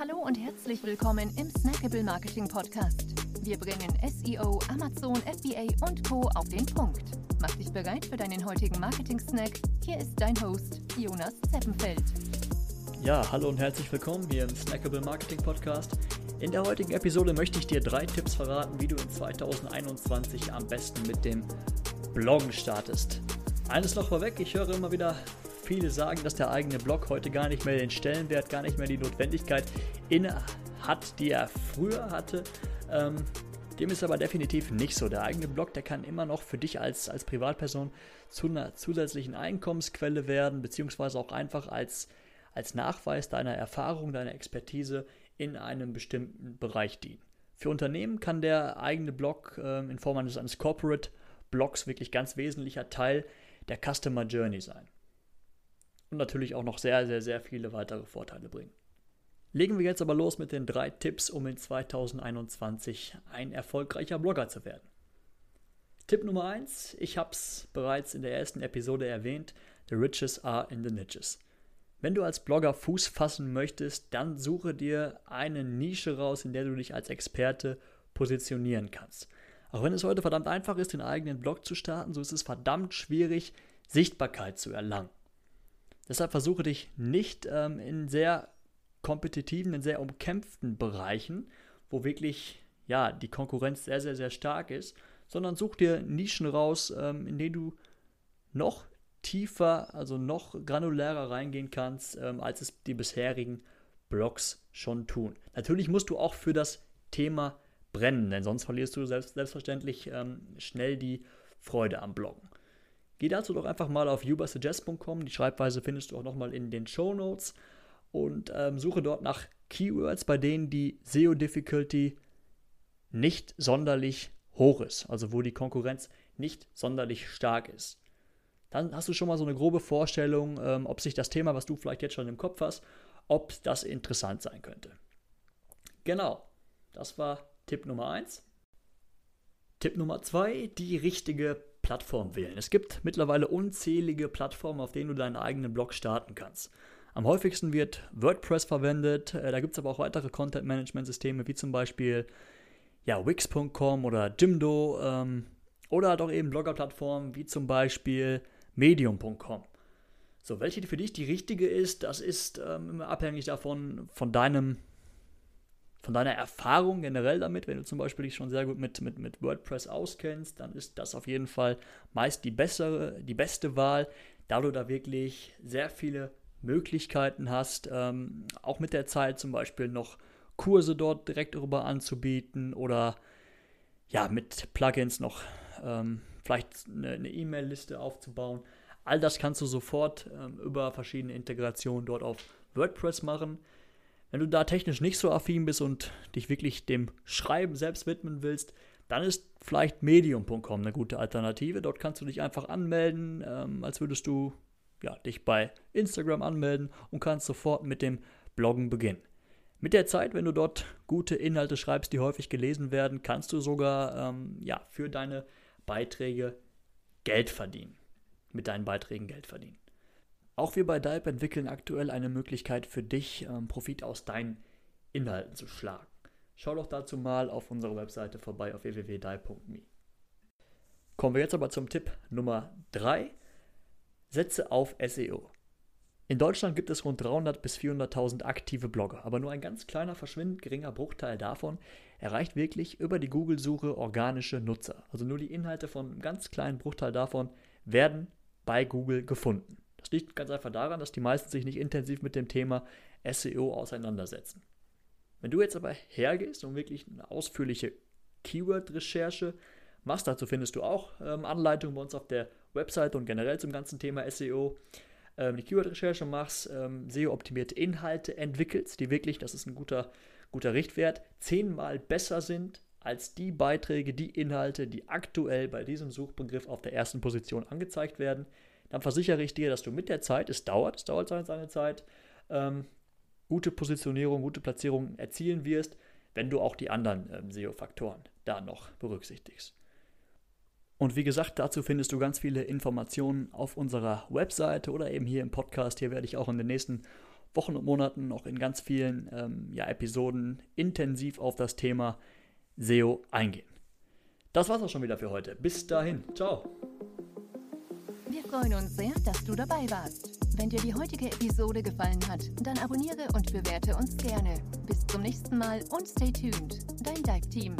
Hallo und herzlich willkommen im Snackable Marketing Podcast. Wir bringen SEO, Amazon, FBA und Co. auf den Punkt. Mach dich bereit für deinen heutigen Marketing-Snack. Hier ist dein Host, Jonas Zeppenfeld. Ja, hallo und herzlich willkommen hier im Snackable Marketing Podcast. In der heutigen Episode möchte ich dir drei Tipps verraten, wie du in 2021 am besten mit dem Bloggen startest. Eines noch vorweg, ich höre immer wieder viele sagen, dass der eigene Blog heute gar nicht mehr den Stellenwert, gar nicht mehr die Notwendigkeit inne hat, die er früher hatte. Ähm, dem ist aber definitiv nicht so. Der eigene Blog, der kann immer noch für dich als, als Privatperson zu einer zusätzlichen Einkommensquelle werden, beziehungsweise auch einfach als, als Nachweis deiner Erfahrung, deiner Expertise in einem bestimmten Bereich dienen. Für Unternehmen kann der eigene Blog äh, in Form eines, eines Corporate Blogs wirklich ganz wesentlicher Teil der Customer Journey sein und natürlich auch noch sehr, sehr, sehr viele weitere Vorteile bringen. Legen wir jetzt aber los mit den drei Tipps, um in 2021 ein erfolgreicher Blogger zu werden. Tipp Nummer 1, ich habe es bereits in der ersten Episode erwähnt, The Riches are in the Niches. Wenn du als Blogger Fuß fassen möchtest, dann suche dir eine Nische raus, in der du dich als Experte positionieren kannst. Auch wenn es heute verdammt einfach ist, den eigenen Blog zu starten, so ist es verdammt schwierig, Sichtbarkeit zu erlangen. Deshalb versuche dich nicht ähm, in sehr kompetitiven, in sehr umkämpften Bereichen, wo wirklich ja, die Konkurrenz sehr, sehr, sehr stark ist, sondern such dir Nischen raus, ähm, in denen du noch tiefer, also noch granulärer reingehen kannst, ähm, als es die bisherigen Blogs schon tun. Natürlich musst du auch für das Thema brennen, denn sonst verlierst du selbst, selbstverständlich ähm, schnell die Freude am Bloggen. Geh dazu doch einfach mal auf ubersuggest.com. Die Schreibweise findest du auch nochmal in den Show Notes und ähm, suche dort nach Keywords, bei denen die SEO-Difficulty nicht sonderlich hoch ist, also wo die Konkurrenz nicht sonderlich stark ist. Dann hast du schon mal so eine grobe Vorstellung, ähm, ob sich das Thema, was du vielleicht jetzt schon im Kopf hast, ob das interessant sein könnte. Genau, das war Tipp Nummer 1. Tipp Nummer 2, die richtige Plattform wählen. Es gibt mittlerweile unzählige Plattformen, auf denen du deinen eigenen Blog starten kannst. Am häufigsten wird WordPress verwendet, äh, da gibt es aber auch weitere Content-Management-Systeme, wie zum Beispiel ja, Wix.com oder Jimdo ähm, oder doch eben Blogger-Plattformen wie zum Beispiel Medium.com. So, welche für dich die richtige ist, das ist ähm, abhängig davon, von deinem von deiner Erfahrung generell damit, wenn du zum Beispiel dich schon sehr gut mit, mit, mit WordPress auskennst, dann ist das auf jeden Fall meist die bessere, die beste Wahl, da du da wirklich sehr viele Möglichkeiten hast, ähm, auch mit der Zeit zum Beispiel noch Kurse dort direkt darüber anzubieten oder ja, mit Plugins noch ähm, vielleicht eine E-Mail-Liste aufzubauen. All das kannst du sofort ähm, über verschiedene Integrationen dort auf WordPress machen. Wenn du da technisch nicht so affin bist und dich wirklich dem Schreiben selbst widmen willst, dann ist vielleicht medium.com eine gute Alternative. Dort kannst du dich einfach anmelden, ähm, als würdest du ja, dich bei Instagram anmelden und kannst sofort mit dem Bloggen beginnen. Mit der Zeit, wenn du dort gute Inhalte schreibst, die häufig gelesen werden, kannst du sogar ähm, ja, für deine Beiträge Geld verdienen. Mit deinen Beiträgen Geld verdienen. Auch wir bei Dalp entwickeln aktuell eine Möglichkeit für dich, ähm, Profit aus deinen Inhalten zu schlagen. Schau doch dazu mal auf unserer Webseite vorbei auf www.dalp.me. Kommen wir jetzt aber zum Tipp Nummer 3. Setze auf SEO. In Deutschland gibt es rund 300 bis 400.000 aktive Blogger, aber nur ein ganz kleiner, verschwindend geringer Bruchteil davon erreicht wirklich über die Google-Suche organische Nutzer. Also nur die Inhalte von einem ganz kleinen Bruchteil davon werden bei Google gefunden. Das liegt ganz einfach daran, dass die meisten sich nicht intensiv mit dem Thema SEO auseinandersetzen. Wenn du jetzt aber hergehst und wirklich eine ausführliche Keyword-Recherche machst, dazu findest du auch ähm, Anleitungen bei uns auf der Website und generell zum ganzen Thema SEO, ähm, die Keyword-Recherche machst, ähm, SEO-optimierte Inhalte entwickelst, die wirklich, das ist ein guter, guter Richtwert, zehnmal besser sind als die Beiträge, die Inhalte, die aktuell bei diesem Suchbegriff auf der ersten Position angezeigt werden, dann versichere ich dir, dass du mit der Zeit, es dauert, es dauert seine Zeit, ähm, gute Positionierung, gute Platzierung erzielen wirst, wenn du auch die anderen ähm, SEO-Faktoren da noch berücksichtigst. Und wie gesagt, dazu findest du ganz viele Informationen auf unserer Webseite oder eben hier im Podcast. Hier werde ich auch in den nächsten Wochen und Monaten noch in ganz vielen ähm, ja, Episoden intensiv auf das Thema SEO eingehen. Das war's auch schon wieder für heute. Bis dahin. Ciao. Wir freuen uns sehr, dass du dabei warst. Wenn dir die heutige Episode gefallen hat, dann abonniere und bewerte uns gerne. Bis zum nächsten Mal und stay tuned. Dein Dive Team.